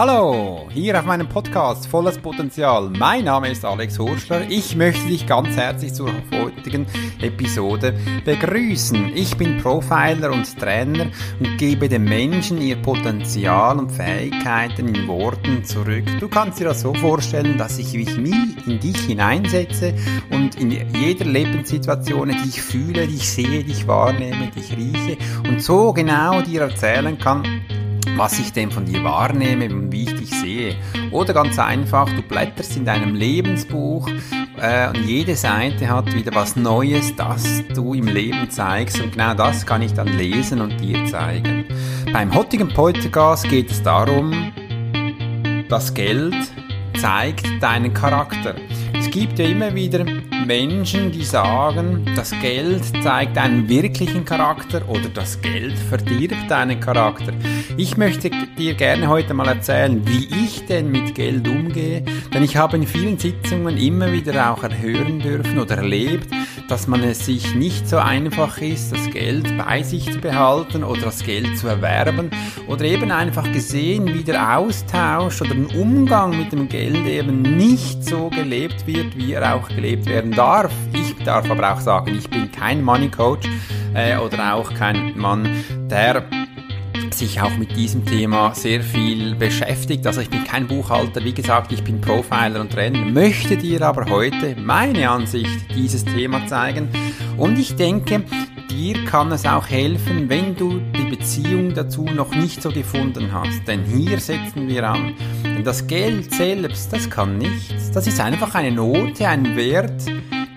Hallo, hier auf meinem Podcast Volles Potenzial. Mein Name ist Alex Horschler. Ich möchte dich ganz herzlich zur heutigen Episode begrüßen. Ich bin Profiler und Trainer und gebe den Menschen ihr Potenzial und Fähigkeiten in Worten zurück. Du kannst dir das so vorstellen, dass ich mich in dich hineinsetze und in jeder Lebenssituation, die ich fühle, die ich sehe, die ich wahrnehme, die ich rieche und so genau dir erzählen kann, was ich denn von dir wahrnehme und wie ich dich sehe. Oder ganz einfach, du blätterst in deinem Lebensbuch äh, und jede Seite hat wieder was Neues, das du im Leben zeigst und genau das kann ich dann lesen und dir zeigen. Beim heutigen Podcast geht es darum, das Geld zeigt deinen Charakter. Es gibt ja immer wieder Menschen, die sagen, das Geld zeigt einen wirklichen Charakter oder das Geld verdirbt deinen Charakter. Ich möchte dir gerne heute mal erzählen, wie ich denn mit Geld umgehe, denn ich habe in vielen Sitzungen immer wieder auch erhören dürfen oder erlebt, dass man es sich nicht so einfach ist, das Geld bei sich zu behalten oder das Geld zu erwerben oder eben einfach gesehen, wie der Austausch oder ein Umgang mit dem Geld eben nicht so gelebt wird, wie er auch gelebt werden darf. Ich darf aber auch sagen, ich bin kein Money Coach äh, oder auch kein Mann, der sich auch mit diesem Thema sehr viel beschäftigt. Also ich bin kein Buchhalter, wie gesagt, ich bin Profiler und Trainer, möchte dir aber heute meine Ansicht dieses Thema zeigen. Und ich denke, dir kann es auch helfen, wenn du die Beziehung dazu noch nicht so gefunden hast. Denn hier setzen wir an. Denn das Geld selbst, das kann nichts. Das ist einfach eine Note, ein Wert,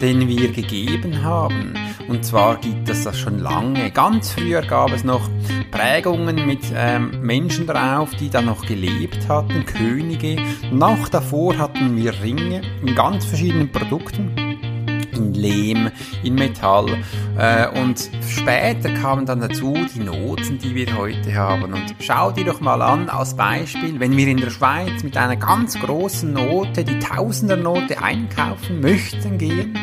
den wir gegeben haben. Und zwar gibt es das schon lange. Ganz früher gab es noch Prägungen mit ähm, Menschen drauf, die da noch gelebt hatten, Könige. Noch davor hatten wir Ringe in ganz verschiedenen Produkten in Lehm, in Metall. Äh, und später kamen dann dazu die Noten, die wir heute haben. Und schau dir doch mal an, als Beispiel, wenn wir in der Schweiz mit einer ganz großen Note, die Tausendernote einkaufen möchten gehen,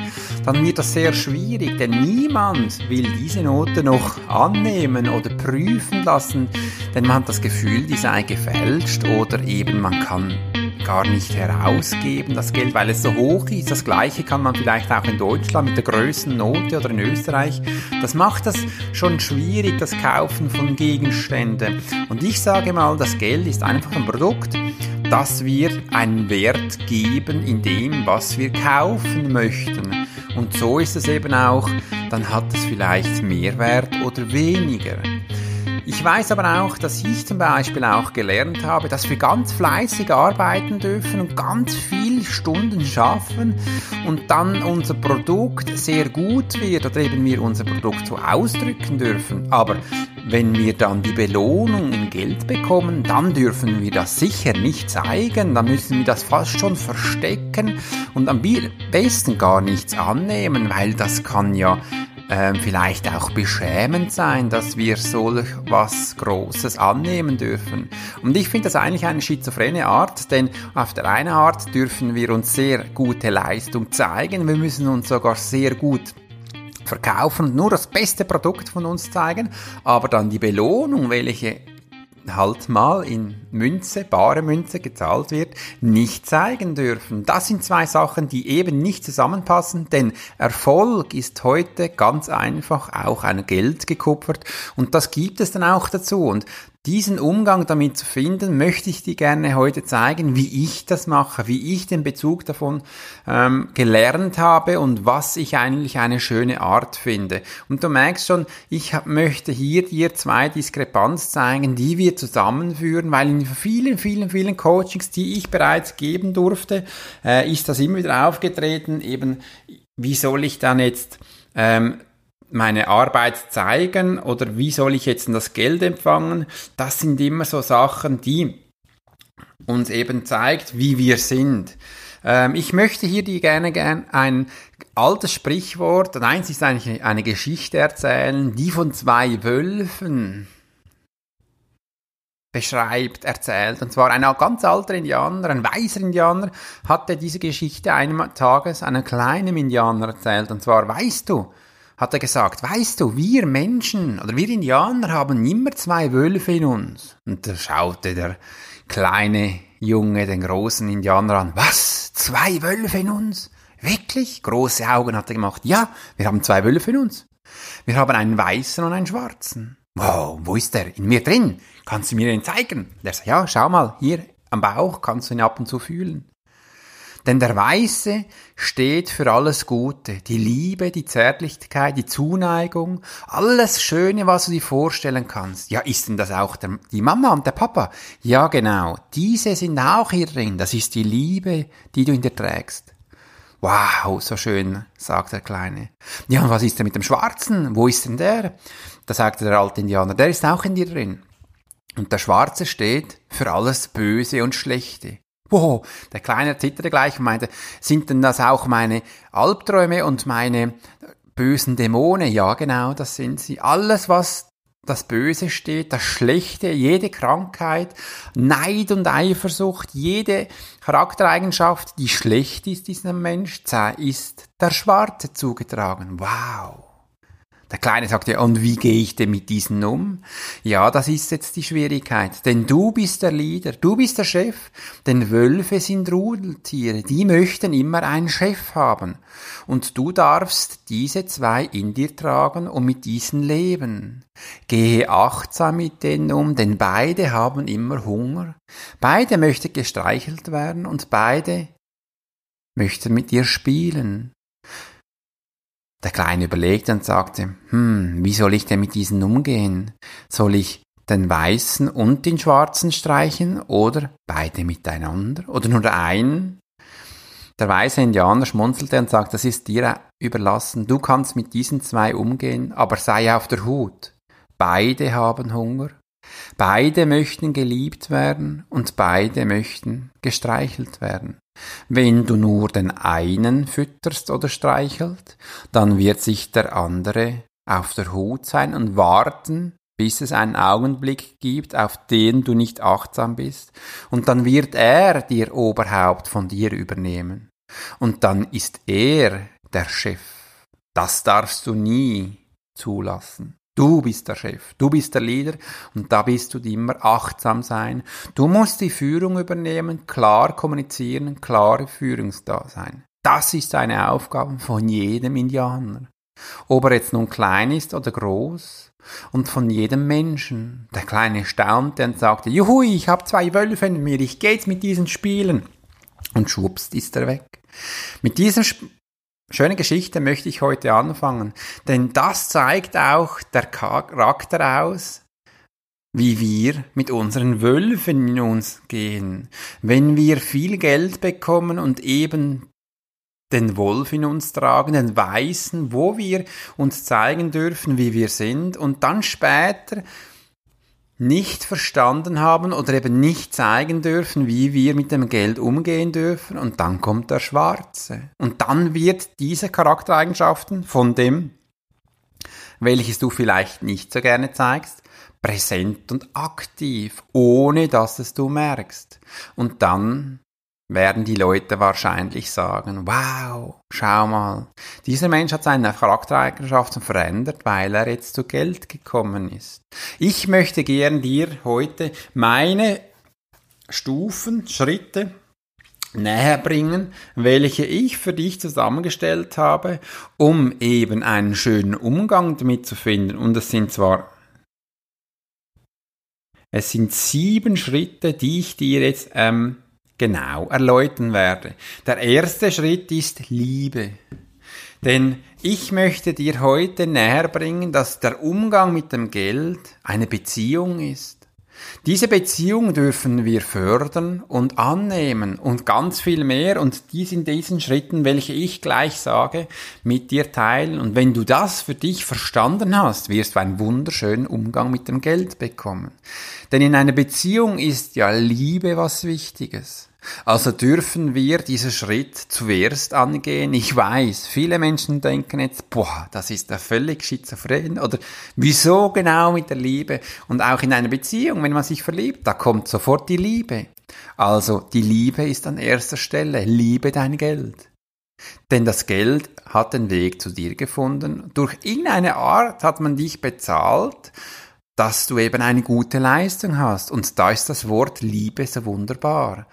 dann wird das sehr schwierig, denn niemand will diese Note noch annehmen oder prüfen lassen, denn man hat das Gefühl, die sei gefälscht oder eben man kann gar nicht herausgeben, das Geld, weil es so hoch ist. Das gleiche kann man vielleicht auch in Deutschland mit der größten Note oder in Österreich. Das macht das schon schwierig, das Kaufen von Gegenständen. Und ich sage mal, das Geld ist einfach ein Produkt, das wir einen Wert geben in dem, was wir kaufen möchten. Und so ist es eben auch, dann hat es vielleicht mehr Wert oder weniger. Ich weiß aber auch, dass ich zum Beispiel auch gelernt habe, dass wir ganz fleißig arbeiten dürfen und ganz viel Stunden schaffen und dann unser Produkt sehr gut wird oder eben wir unser Produkt so ausdrücken dürfen. Aber wenn wir dann die Belohnung in Geld bekommen, dann dürfen wir das sicher nicht zeigen, dann müssen wir das fast schon verstecken und am besten gar nichts annehmen, weil das kann ja ähm, vielleicht auch beschämend sein, dass wir solch was Großes annehmen dürfen. Und ich finde das eigentlich eine schizophrene Art, denn auf der einen Art dürfen wir uns sehr gute Leistung zeigen, wir müssen uns sogar sehr gut verkaufen und nur das beste Produkt von uns zeigen, aber dann die Belohnung, welche halt mal in Münze, bare Münze gezahlt wird, nicht zeigen dürfen. Das sind zwei Sachen, die eben nicht zusammenpassen, denn Erfolg ist heute ganz einfach auch ein Geld gekupfert und das gibt es dann auch dazu und diesen Umgang damit zu finden, möchte ich dir gerne heute zeigen, wie ich das mache, wie ich den Bezug davon ähm, gelernt habe und was ich eigentlich eine schöne Art finde. Und du merkst schon, ich möchte hier dir zwei Diskrepanz zeigen, die wir zusammenführen, weil in vielen, vielen, vielen Coachings, die ich bereits geben durfte, äh, ist das immer wieder aufgetreten, eben wie soll ich dann jetzt ähm, meine Arbeit zeigen oder wie soll ich jetzt das Geld empfangen? Das sind immer so Sachen, die uns eben zeigt, wie wir sind. Ähm, ich möchte hier dir gerne, gerne ein altes Sprichwort, eins ist eigentlich eine Geschichte erzählen, die von zwei Wölfen beschreibt, erzählt. Und zwar ein ganz alter Indianer, ein weißer Indianer, hatte diese Geschichte eines Tages einem kleinen Indianer erzählt. Und zwar, weißt du, hat er gesagt, weißt du, wir Menschen oder wir Indianer haben immer zwei Wölfe in uns. Und da schaute der kleine Junge den großen Indianer an. Was? Zwei Wölfe in uns? Wirklich? Große Augen hat er gemacht. Ja, wir haben zwei Wölfe in uns. Wir haben einen weißen und einen schwarzen. Wow, wo ist der? In mir drin. Kannst du mir den zeigen? Der sagt, ja, schau mal, hier am Bauch kannst du ihn ab und zu fühlen. Denn der Weiße steht für alles Gute, die Liebe, die Zärtlichkeit, die Zuneigung, alles Schöne, was du dir vorstellen kannst. Ja, ist denn das auch der, die Mama und der Papa? Ja, genau. Diese sind auch hier drin. Das ist die Liebe, die du in dir trägst. Wow, so schön, sagt der Kleine. Ja, und was ist denn mit dem Schwarzen? Wo ist denn der? Da sagte der alte Indianer, der ist auch in dir drin. Und der Schwarze steht für alles Böse und Schlechte. Wow, der Kleine zitterte gleich und meinte, sind denn das auch meine Albträume und meine bösen Dämonen? Ja, genau, das sind sie. Alles, was das Böse steht, das Schlechte, jede Krankheit, Neid und Eifersucht, jede Charaktereigenschaft, die schlecht ist diesem Mensch, ist der Schwarze zugetragen. Wow. Der Kleine sagte, und wie gehe ich denn mit diesen um? Ja, das ist jetzt die Schwierigkeit. Denn du bist der Leader, du bist der Chef. Denn Wölfe sind Rudeltiere, die möchten immer einen Chef haben. Und du darfst diese zwei in dir tragen und mit diesen leben. Gehe achtsam mit denen um, denn beide haben immer Hunger. Beide möchten gestreichelt werden und beide möchten mit dir spielen. Der Kleine überlegte und sagte, hm, wie soll ich denn mit diesen umgehen? Soll ich den Weißen und den Schwarzen streichen oder beide miteinander oder nur einen? Der weiße Indianer schmunzelte und sagte, das ist dir überlassen, du kannst mit diesen zwei umgehen, aber sei auf der Hut. Beide haben Hunger, beide möchten geliebt werden und beide möchten gestreichelt werden. Wenn du nur den einen fütterst oder streichelt, dann wird sich der andere auf der Hut sein und warten, bis es einen Augenblick gibt, auf den du nicht achtsam bist, und dann wird er dir Oberhaupt von dir übernehmen. Und dann ist er der Chef. Das darfst du nie zulassen. Du bist der Chef, du bist der Leader und da bist du immer achtsam sein. Du musst die Führung übernehmen, klar kommunizieren, klare Führungsda sein. Das ist eine Aufgabe von jedem Indianer. Ob er jetzt nun klein ist oder groß und von jedem Menschen. Der Kleine staunte und sagte, Juhu, ich habe zwei Wölfe in mir, ich geh jetzt mit diesen spielen. Und schwupst ist er weg. Mit diesem schöne Geschichte möchte ich heute anfangen, denn das zeigt auch der Charakter aus, wie wir mit unseren Wölfen in uns gehen. Wenn wir viel Geld bekommen und eben den Wolf in uns tragen, den Weißen, wo wir uns zeigen dürfen, wie wir sind und dann später nicht verstanden haben oder eben nicht zeigen dürfen, wie wir mit dem Geld umgehen dürfen. Und dann kommt der Schwarze. Und dann wird diese Charaktereigenschaften von dem, welches du vielleicht nicht so gerne zeigst, präsent und aktiv, ohne dass es du merkst. Und dann werden die Leute wahrscheinlich sagen, wow, schau mal, dieser Mensch hat seine Charaktereigenschaften verändert, weil er jetzt zu Geld gekommen ist. Ich möchte gern dir heute meine Stufen, Schritte näher bringen, welche ich für dich zusammengestellt habe, um eben einen schönen Umgang damit zu finden. Und es sind zwar es sind sieben Schritte, die ich dir jetzt ähm, genau erläutern werde. Der erste Schritt ist Liebe. Denn ich möchte dir heute näher bringen, dass der Umgang mit dem Geld eine Beziehung ist. Diese Beziehung dürfen wir fördern und annehmen und ganz viel mehr und dies in diesen Schritten, welche ich gleich sage, mit dir teilen. Und wenn du das für dich verstanden hast, wirst du einen wunderschönen Umgang mit dem Geld bekommen. Denn in einer Beziehung ist ja Liebe was Wichtiges. Also dürfen wir diesen Schritt zuerst angehen. Ich weiß, viele Menschen denken jetzt, boah, das ist ja völlig schizophren oder wieso genau mit der Liebe? Und auch in einer Beziehung, wenn man sich verliebt, da kommt sofort die Liebe. Also die Liebe ist an erster Stelle. Liebe dein Geld. Denn das Geld hat den Weg zu dir gefunden. Durch irgendeine Art hat man dich bezahlt dass du eben eine gute Leistung hast. Und da ist das Wort Liebe so wunderbar.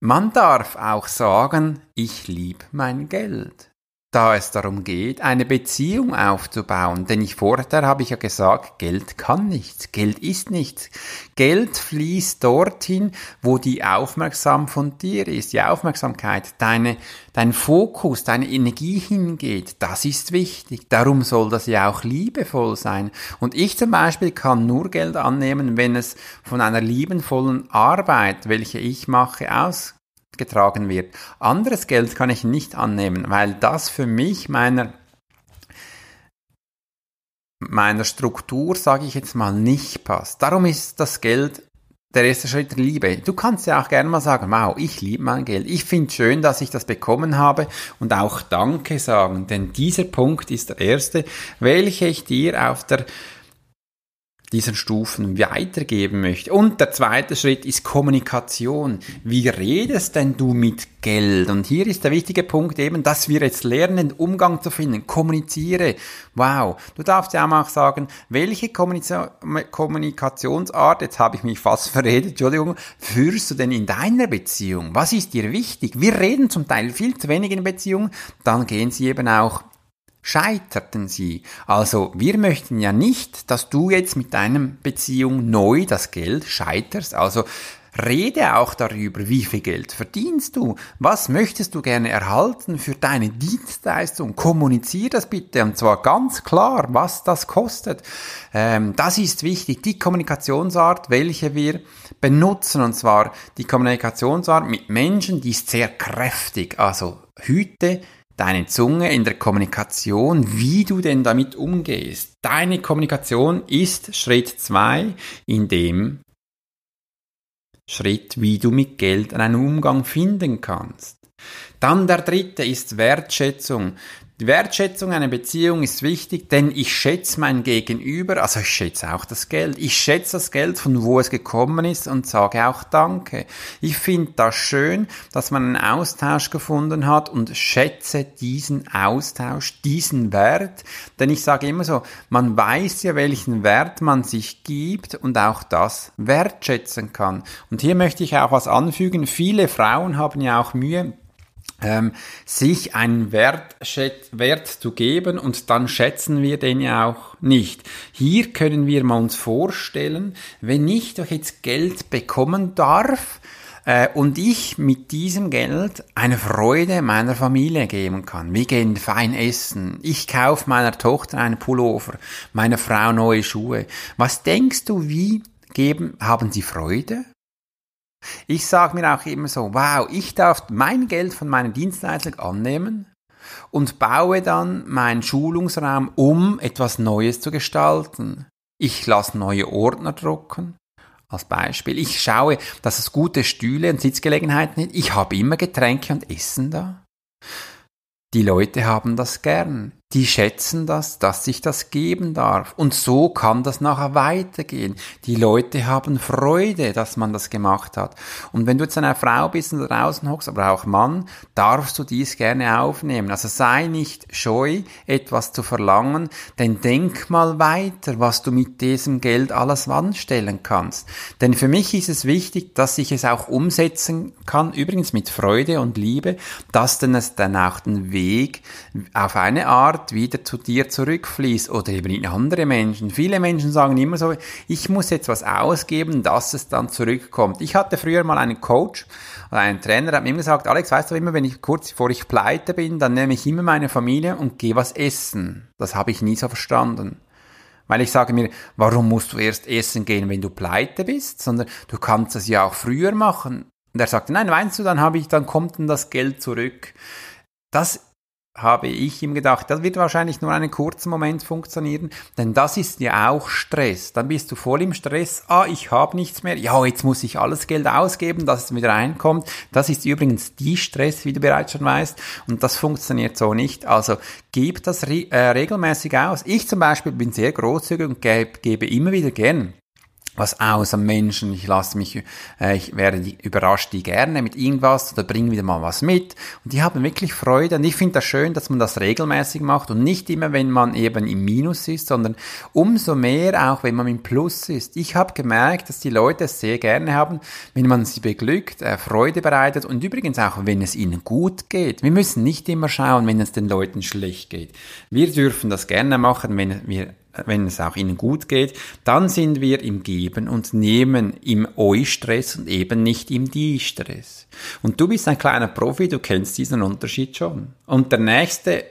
Man darf auch sagen, ich liebe mein Geld da es darum geht, eine Beziehung aufzubauen. Denn ich vorher habe ich ja gesagt, Geld kann nichts, Geld ist nichts. Geld fließt dorthin, wo die Aufmerksam von dir ist, die Aufmerksamkeit, deine, dein Fokus, deine Energie hingeht. Das ist wichtig. Darum soll das ja auch liebevoll sein. Und ich zum Beispiel kann nur Geld annehmen, wenn es von einer liebenvollen Arbeit, welche ich mache, aus getragen wird. Anderes Geld kann ich nicht annehmen, weil das für mich meiner meiner Struktur, sage ich jetzt mal, nicht passt. Darum ist das Geld der erste Schritt der Liebe. Du kannst ja auch gerne mal sagen, wow, ich liebe mein Geld. Ich finde schön, dass ich das bekommen habe und auch Danke sagen, denn dieser Punkt ist der erste, welcher ich dir auf der diesen Stufen weitergeben möchte. Und der zweite Schritt ist Kommunikation. Wie redest denn du mit Geld? Und hier ist der wichtige Punkt eben, dass wir jetzt lernen, Umgang zu finden. Kommuniziere. Wow. Du darfst ja auch sagen, welche Kommunikationsart, jetzt habe ich mich fast verredet, Entschuldigung, führst du denn in deiner Beziehung? Was ist dir wichtig? Wir reden zum Teil viel zu wenig in Beziehungen, dann gehen sie eben auch scheiterten sie. Also wir möchten ja nicht, dass du jetzt mit deinem Beziehung neu das Geld scheiterst. Also rede auch darüber, wie viel Geld verdienst du, was möchtest du gerne erhalten für deine Dienstleistung. Kommunizier das bitte und zwar ganz klar, was das kostet. Ähm, das ist wichtig, die Kommunikationsart, welche wir benutzen und zwar die Kommunikationsart mit Menschen, die ist sehr kräftig. Also hüte deine Zunge in der Kommunikation, wie du denn damit umgehst. Deine Kommunikation ist Schritt zwei in dem Schritt, wie du mit Geld einen Umgang finden kannst. Dann der dritte ist Wertschätzung. Die Wertschätzung einer Beziehung ist wichtig, denn ich schätze mein Gegenüber, also ich schätze auch das Geld. Ich schätze das Geld, von wo es gekommen ist und sage auch Danke. Ich finde das schön, dass man einen Austausch gefunden hat und schätze diesen Austausch, diesen Wert, denn ich sage immer so, man weiß ja, welchen Wert man sich gibt und auch das wertschätzen kann. Und hier möchte ich auch was anfügen. Viele Frauen haben ja auch Mühe, ähm, sich einen Wert, Wert zu geben und dann schätzen wir den ja auch nicht. Hier können wir mal uns vorstellen, wenn ich doch jetzt Geld bekommen darf, äh, und ich mit diesem Geld eine Freude meiner Familie geben kann. Wir gehen fein essen. Ich kaufe meiner Tochter einen Pullover, meiner Frau neue Schuhe. Was denkst du, wie geben, haben sie Freude? Ich sage mir auch immer so, wow, ich darf mein Geld von meiner Dienstleistung annehmen und baue dann meinen Schulungsraum um, etwas Neues zu gestalten. Ich lasse neue Ordner drucken. Als Beispiel. Ich schaue, dass es gute Stühle und Sitzgelegenheiten sind. Ich habe immer Getränke und Essen da. Die Leute haben das gern die schätzen das, dass ich das geben darf. Und so kann das nachher weitergehen. Die Leute haben Freude, dass man das gemacht hat. Und wenn du jetzt eine Frau bist und draußen hockst, aber auch Mann, darfst du dies gerne aufnehmen. Also sei nicht scheu, etwas zu verlangen, denn denk mal weiter, was du mit diesem Geld alles anstellen kannst. Denn für mich ist es wichtig, dass ich es auch umsetzen kann, übrigens mit Freude und Liebe, dass dann es dann auch den Weg auf eine Art Art wieder zu dir zurückfließt oder eben in andere Menschen. Viele Menschen sagen immer so, ich muss jetzt was ausgeben, dass es dann zurückkommt. Ich hatte früher mal einen Coach oder einen Trainer, der hat mir immer gesagt, Alex, weißt du immer, wenn ich kurz bevor ich pleite bin, dann nehme ich immer meine Familie und gehe was essen. Das habe ich nie so verstanden. Weil ich sage mir, warum musst du erst essen gehen, wenn du pleite bist, sondern du kannst es ja auch früher machen. Und er sagte, nein, meinst du, dann habe ich, dann kommt dann das Geld zurück. Das habe ich ihm gedacht, das wird wahrscheinlich nur einen kurzen Moment funktionieren, denn das ist ja auch Stress. Dann bist du voll im Stress, ah, ich habe nichts mehr, ja, jetzt muss ich alles Geld ausgeben, dass es wieder reinkommt. Das ist übrigens die Stress, wie du bereits schon weißt, und das funktioniert so nicht. Also gib das re äh, regelmäßig aus. Ich zum Beispiel bin sehr großzügig und gebe, immer wieder gern was aus am Menschen. Ich lasse mich, äh, ich werde die, überrascht die gerne mit irgendwas oder bringe wieder mal was mit. Und die haben wirklich Freude. Und ich finde das schön, dass man das regelmäßig macht und nicht immer, wenn man eben im Minus ist, sondern umso mehr auch, wenn man im Plus ist. Ich habe gemerkt, dass die Leute es sehr gerne haben, wenn man sie beglückt, äh, Freude bereitet und übrigens auch, wenn es ihnen gut geht. Wir müssen nicht immer schauen, wenn es den Leuten schlecht geht. Wir dürfen das gerne machen, wenn wir wenn es auch ihnen gut geht, dann sind wir im Geben und Nehmen, im Eu-Stress und eben nicht im Die-Stress. Und du bist ein kleiner Profi, du kennst diesen Unterschied schon. Und der nächste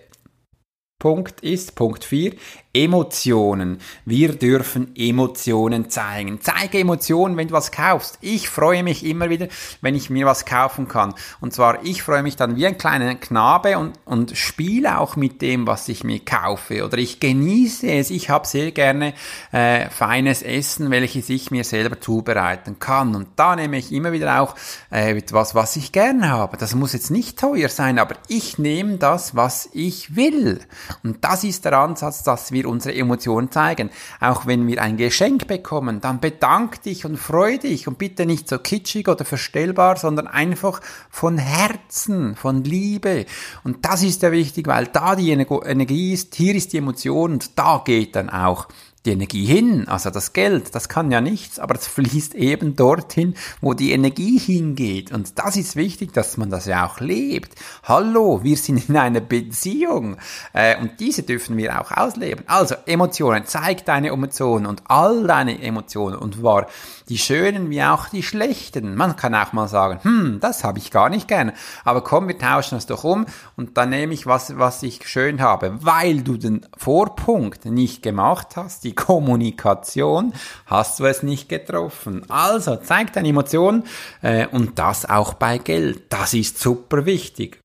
Punkt ist, Punkt 4, Emotionen. Wir dürfen Emotionen zeigen. Zeige Emotionen, wenn du was kaufst. Ich freue mich immer wieder, wenn ich mir was kaufen kann. Und zwar, ich freue mich dann wie ein kleiner Knabe und, und spiele auch mit dem, was ich mir kaufe. Oder ich genieße es. Ich habe sehr gerne äh, feines Essen, welches ich mir selber zubereiten kann. Und da nehme ich immer wieder auch äh, etwas, was ich gerne habe. Das muss jetzt nicht teuer sein, aber ich nehme das, was ich will. Und das ist der Ansatz, dass wir wir unsere Emotionen zeigen. Auch wenn wir ein Geschenk bekommen, dann bedank dich und freu dich und bitte nicht so kitschig oder verstellbar, sondern einfach von Herzen, von Liebe. Und das ist ja wichtig, weil da die Energie ist, hier ist die Emotion und da geht dann auch die Energie hin, also das Geld, das kann ja nichts, aber es fließt eben dorthin, wo die Energie hingeht. Und das ist wichtig, dass man das ja auch lebt. Hallo, wir sind in einer Beziehung äh, und diese dürfen wir auch ausleben. Also Emotionen, zeig deine Emotionen und all deine Emotionen und war die schönen wie auch die schlechten. Man kann auch mal sagen, hm, das habe ich gar nicht gerne, aber komm, wir tauschen das doch um und dann nehme ich was, was ich schön habe, weil du den Vorpunkt nicht gemacht hast, die Kommunikation, hast du es nicht getroffen. Also zeig deine Emotionen äh, und das auch bei Geld. Das ist super wichtig.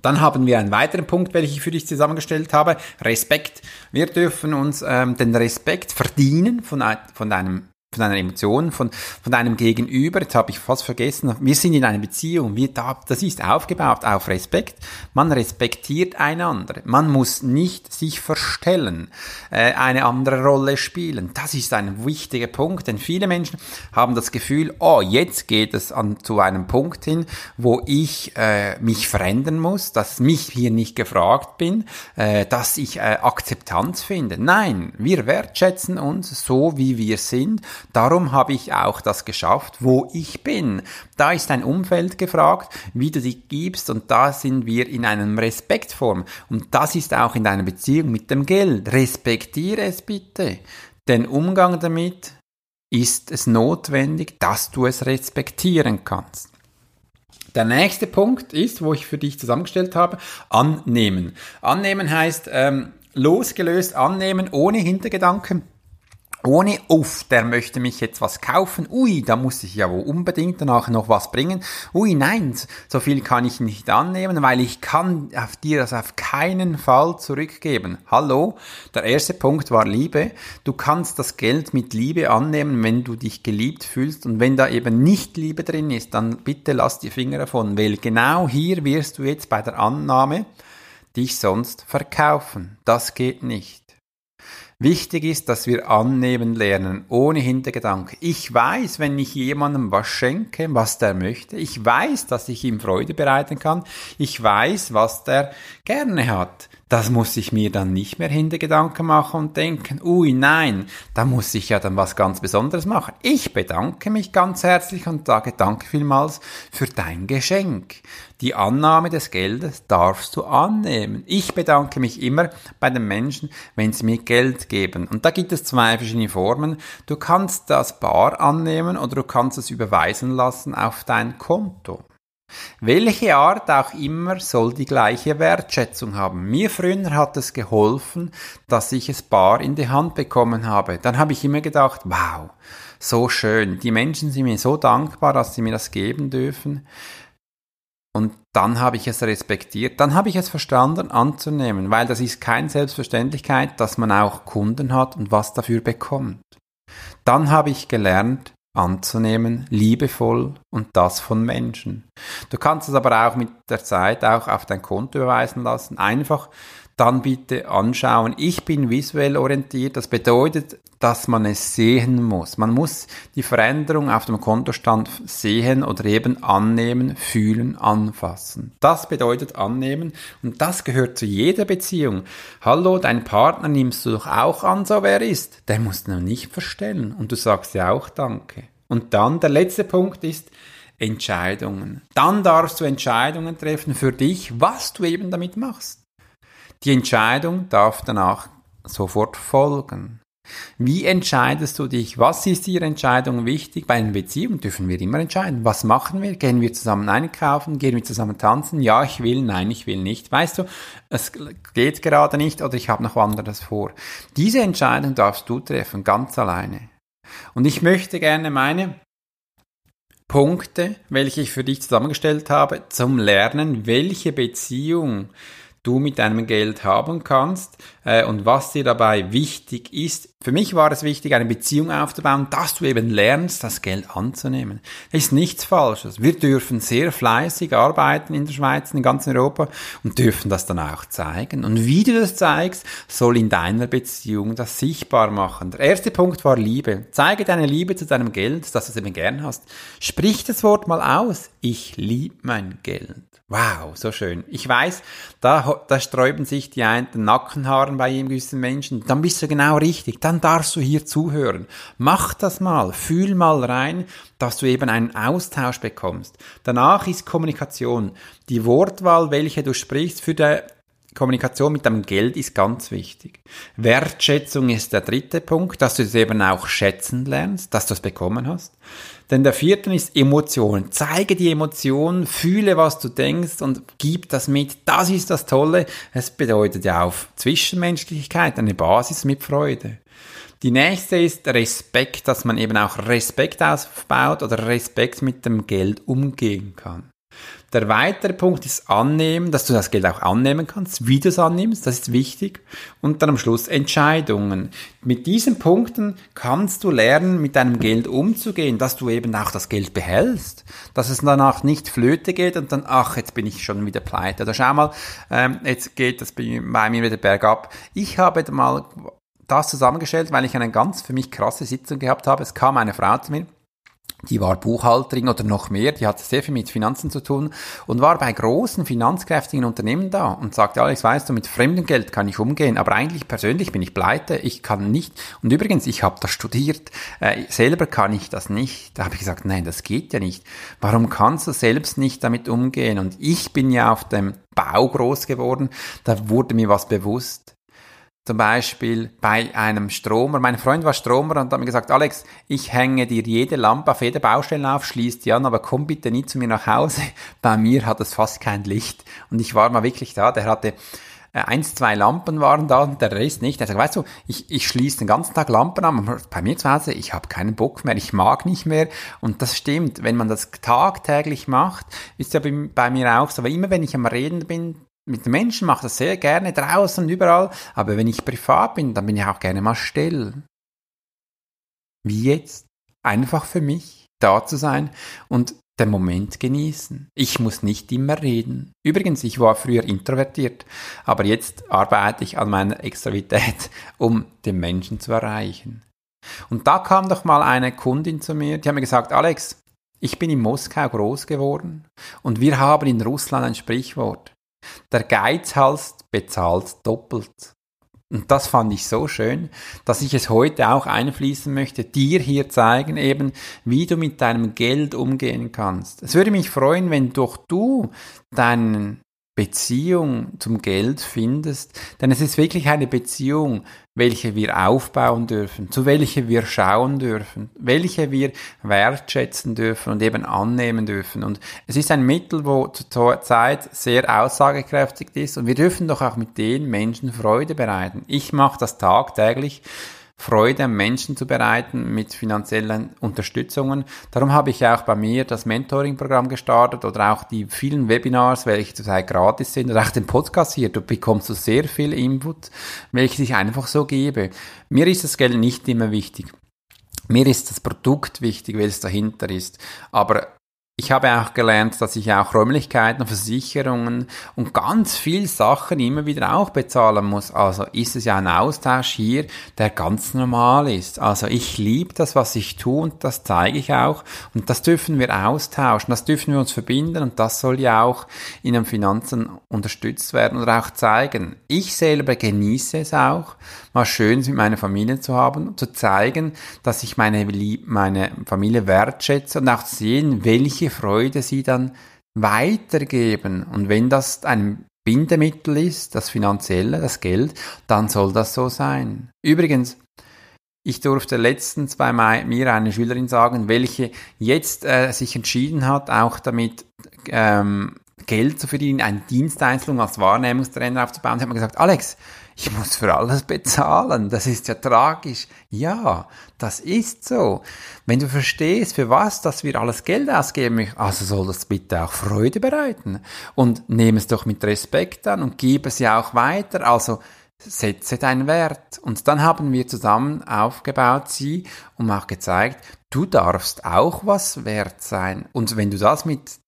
Dann haben wir einen weiteren Punkt, welchen ich für dich zusammengestellt habe. Respekt. Wir dürfen uns ähm, den Respekt verdienen von, von deinem von einer Emotion, von, von deinem Gegenüber, jetzt habe ich fast vergessen, wir sind in einer Beziehung, wir, das ist aufgebaut auf Respekt, man respektiert einander, man muss nicht sich verstellen, äh, eine andere Rolle spielen, das ist ein wichtiger Punkt, denn viele Menschen haben das Gefühl, oh, jetzt geht es an, zu einem Punkt hin, wo ich äh, mich verändern muss, dass mich hier nicht gefragt bin, äh, dass ich äh, Akzeptanz finde. Nein, wir wertschätzen uns so, wie wir sind, Darum habe ich auch das geschafft, wo ich bin. Da ist ein Umfeld gefragt, wie du dich gibst und da sind wir in einem Respektform. Und das ist auch in deiner Beziehung mit dem Geld. Respektiere es bitte. Den Umgang damit ist es notwendig, dass du es respektieren kannst. Der nächste Punkt ist, wo ich für dich zusammengestellt habe, annehmen. Annehmen heißt ähm, losgelöst annehmen, ohne Hintergedanken ohne, uff, der möchte mich jetzt was kaufen, ui, da muss ich ja wohl unbedingt danach noch was bringen, ui, nein, so viel kann ich nicht annehmen, weil ich kann auf dir das auf keinen Fall zurückgeben. Hallo, der erste Punkt war Liebe. Du kannst das Geld mit Liebe annehmen, wenn du dich geliebt fühlst und wenn da eben nicht Liebe drin ist, dann bitte lass die Finger davon, weil genau hier wirst du jetzt bei der Annahme dich sonst verkaufen. Das geht nicht. Wichtig ist, dass wir annehmen lernen, ohne Hintergedanke. Ich weiß, wenn ich jemandem was schenke, was der möchte. Ich weiß, dass ich ihm Freude bereiten kann. Ich weiß, was der gerne hat. Das muss ich mir dann nicht mehr Hintergedanken machen und denken, ui nein, da muss ich ja dann was ganz Besonderes machen. Ich bedanke mich ganz herzlich und sage danke vielmals für dein Geschenk. Die Annahme des Geldes darfst du annehmen. Ich bedanke mich immer bei den Menschen, wenn sie mir Geld geben. Und da gibt es zwei verschiedene Formen. Du kannst das bar annehmen oder du kannst es überweisen lassen auf dein Konto. Welche Art auch immer soll die gleiche Wertschätzung haben. Mir früher hat es geholfen, dass ich es bar in die Hand bekommen habe. Dann habe ich immer gedacht, wow, so schön. Die Menschen sind mir so dankbar, dass sie mir das geben dürfen. Und dann habe ich es respektiert, dann habe ich es verstanden anzunehmen, weil das ist keine Selbstverständlichkeit, dass man auch Kunden hat und was dafür bekommt. Dann habe ich gelernt, anzunehmen, liebevoll und das von Menschen. Du kannst es aber auch mit der Zeit auch auf dein Konto überweisen lassen, einfach dann bitte anschauen. Ich bin visuell orientiert. Das bedeutet, dass man es sehen muss. Man muss die Veränderung auf dem Kontostand sehen oder eben annehmen, fühlen, anfassen. Das bedeutet annehmen und das gehört zu jeder Beziehung. Hallo, dein Partner nimmst du doch auch an, so wer ist. Der muss du noch nicht verstellen und du sagst ja auch Danke. Und dann der letzte Punkt ist, Entscheidungen. Dann darfst du Entscheidungen treffen für dich, was du eben damit machst. Die Entscheidung darf danach sofort folgen. Wie entscheidest du dich? Was ist Ihre Entscheidung wichtig? Bei einer Beziehung dürfen wir immer entscheiden. Was machen wir? Gehen wir zusammen einkaufen? Gehen wir zusammen tanzen? Ja, ich will, nein, ich will nicht. Weißt du, es geht gerade nicht oder ich habe noch anderes vor. Diese Entscheidung darfst du treffen, ganz alleine. Und ich möchte gerne meine Punkte, welche ich für dich zusammengestellt habe, zum Lernen, welche Beziehung du mit deinem Geld haben kannst äh, und was dir dabei wichtig ist. Für mich war es wichtig, eine Beziehung aufzubauen, dass du eben lernst, das Geld anzunehmen. Das ist nichts Falsches. Wir dürfen sehr fleißig arbeiten in der Schweiz, in ganz Europa und dürfen das dann auch zeigen. Und wie du das zeigst, soll in deiner Beziehung das sichtbar machen. Der erste Punkt war Liebe. Zeige deine Liebe zu deinem Geld, dass du es eben gern hast. Sprich das Wort mal aus. Ich liebe mein Geld. Wow, so schön. Ich weiß, da, da sträuben sich die einen Nackenhaaren bei gewissen Menschen. Dann bist du genau richtig. Dann darfst du hier zuhören. Mach das mal. Fühl mal rein, dass du eben einen Austausch bekommst. Danach ist Kommunikation. Die Wortwahl, welche du sprichst für die Kommunikation mit deinem Geld ist ganz wichtig. Wertschätzung ist der dritte Punkt, dass du es eben auch schätzen lernst, dass du es bekommen hast. Denn der vierte ist Emotionen. Zeige die Emotionen, fühle, was du denkst und gib das mit. Das ist das Tolle. Es bedeutet ja auf Zwischenmenschlichkeit eine Basis mit Freude. Die nächste ist Respekt, dass man eben auch Respekt aufbaut oder Respekt mit dem Geld umgehen kann. Der weitere Punkt ist annehmen, dass du das Geld auch annehmen kannst, wie du es annimmst, das ist wichtig. Und dann am Schluss Entscheidungen. Mit diesen Punkten kannst du lernen, mit deinem Geld umzugehen, dass du eben auch das Geld behältst, dass es danach nicht flöte geht und dann, ach, jetzt bin ich schon wieder pleite. Oder schau mal, ähm, jetzt geht das bei mir wieder bergab. Ich habe mal das zusammengestellt, weil ich eine ganz für mich krasse Sitzung gehabt habe. Es kam eine Frau zu mir, die war Buchhalterin oder noch mehr, die hatte sehr viel mit Finanzen zu tun und war bei großen finanzkräftigen Unternehmen da und sagte, Alex, weißt du, mit fremdem Geld kann ich umgehen, aber eigentlich persönlich bin ich pleite, ich kann nicht. Und übrigens, ich habe das studiert, äh, selber kann ich das nicht. Da habe ich gesagt, nein, das geht ja nicht. Warum kannst du selbst nicht damit umgehen? Und ich bin ja auf dem Bau groß geworden, da wurde mir was bewusst zum Beispiel bei einem Stromer. Mein Freund war Stromer und hat mir gesagt, Alex, ich hänge dir jede Lampe auf jeder Baustelle auf, schließ die an, aber komm bitte nie zu mir nach Hause. Bei mir hat es fast kein Licht. Und ich war mal wirklich da, der hatte äh, eins, zwei Lampen waren da und der Rest nicht. Er sagt, weißt du, ich, ich schließe den ganzen Tag Lampen an, bei mir zu Hause, ich habe keinen Bock mehr, ich mag nicht mehr. Und das stimmt, wenn man das tagtäglich macht, ist ja bei, bei mir auch so. Aber immer wenn ich am Reden bin, mit Menschen mache das sehr gerne draußen überall, aber wenn ich privat bin, dann bin ich auch gerne mal still. Wie jetzt? Einfach für mich da zu sein und den Moment genießen. Ich muss nicht immer reden. Übrigens, ich war früher introvertiert, aber jetzt arbeite ich an meiner Extravität, um den Menschen zu erreichen. Und da kam doch mal eine Kundin zu mir, die hat mir gesagt, Alex, ich bin in Moskau groß geworden und wir haben in Russland ein Sprichwort. Der Geizhals bezahlt doppelt. Und das fand ich so schön, dass ich es heute auch einfließen möchte, dir hier zeigen eben, wie du mit deinem Geld umgehen kannst. Es würde mich freuen, wenn doch du deinen Beziehung zum Geld findest, denn es ist wirklich eine Beziehung, welche wir aufbauen dürfen, zu welcher wir schauen dürfen, welche wir wertschätzen dürfen und eben annehmen dürfen. Und es ist ein Mittel, wo zur Zeit sehr aussagekräftig ist und wir dürfen doch auch mit den Menschen Freude bereiten. Ich mache das tagtäglich Freude Menschen zu bereiten mit finanziellen Unterstützungen. Darum habe ich auch bei mir das Mentoring-Programm gestartet oder auch die vielen Webinars, welche zurzeit gratis sind oder auch den Podcast hier. Du bekommst so sehr viel Input, welches ich einfach so gebe. Mir ist das Geld nicht immer wichtig. Mir ist das Produkt wichtig, welches dahinter ist. Aber ich habe auch gelernt, dass ich auch Räumlichkeiten, Versicherungen und ganz viel Sachen immer wieder auch bezahlen muss. Also ist es ja ein Austausch hier, der ganz normal ist. Also ich liebe das, was ich tue und das zeige ich auch. Und das dürfen wir austauschen, das dürfen wir uns verbinden und das soll ja auch in den Finanzen unterstützt werden oder auch zeigen. Ich selber genieße es auch, mal schön mit meiner Familie zu haben, zu zeigen, dass ich meine, meine Familie wertschätze und auch zu sehen, welche Freude sie dann weitergeben. Und wenn das ein Bindemittel ist, das Finanzielle, das Geld, dann soll das so sein. Übrigens, ich durfte letztens bei mir eine Schülerin sagen, welche jetzt äh, sich entschieden hat, auch damit ähm, Geld zu verdienen, eine Dienstleistung als Wahrnehmungstrainer aufzubauen. Sie hat mir gesagt, Alex, ich muss für alles bezahlen. Das ist ja tragisch. Ja, das ist so. Wenn du verstehst, für was, dass wir alles Geld ausgeben, also soll das bitte auch Freude bereiten. Und nehme es doch mit Respekt an und gib es ja auch weiter. Also, setze deinen Wert. Und dann haben wir zusammen aufgebaut sie und auch gezeigt, du darfst auch was wert sein. Und wenn du das mit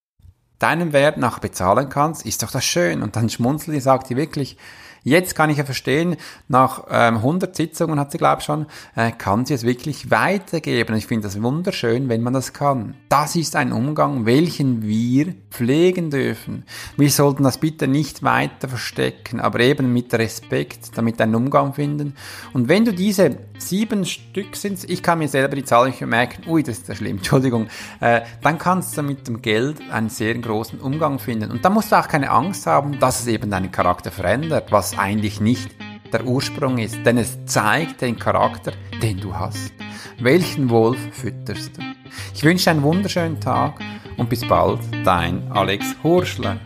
deinem Wert nach bezahlen kannst, ist doch das schön. Und dann schmunzelt die, sagt die wirklich, Jetzt kann ich ja verstehen, nach ähm, 100 Sitzungen hat sie, glaube ich, schon, äh, kann sie es wirklich weitergeben. Ich finde das wunderschön, wenn man das kann. Das ist ein Umgang, welchen wir pflegen dürfen. Wir sollten das bitte nicht weiter verstecken, aber eben mit Respekt, damit einen Umgang finden. Und wenn du diese sieben Stück sind, ich kann mir selber die Zahl nicht merken, ui, das ist ja schlimm, Entschuldigung, äh, dann kannst du mit dem Geld einen sehr großen Umgang finden. Und da musst du auch keine Angst haben, dass es eben deinen Charakter verändert, was eigentlich nicht der Ursprung ist, denn es zeigt den Charakter, den du hast. Welchen Wolf fütterst du? Ich wünsche einen wunderschönen Tag und bis bald, dein Alex Horschler.